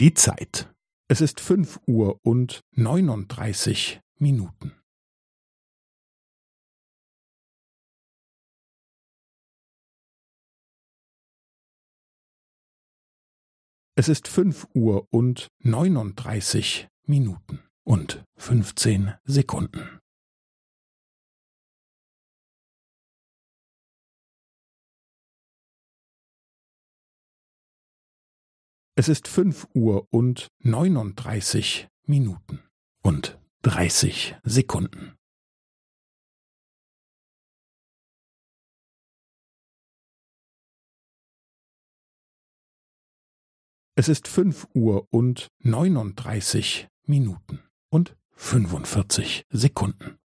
Die Zeit. Es ist fünf Uhr und neununddreißig Minuten. Es ist fünf Uhr und neununddreißig Minuten und fünfzehn Sekunden. Es ist fünf Uhr und neununddreißig Minuten und dreißig Sekunden. Es ist fünf Uhr und neununddreißig Minuten und fünfundvierzig Sekunden.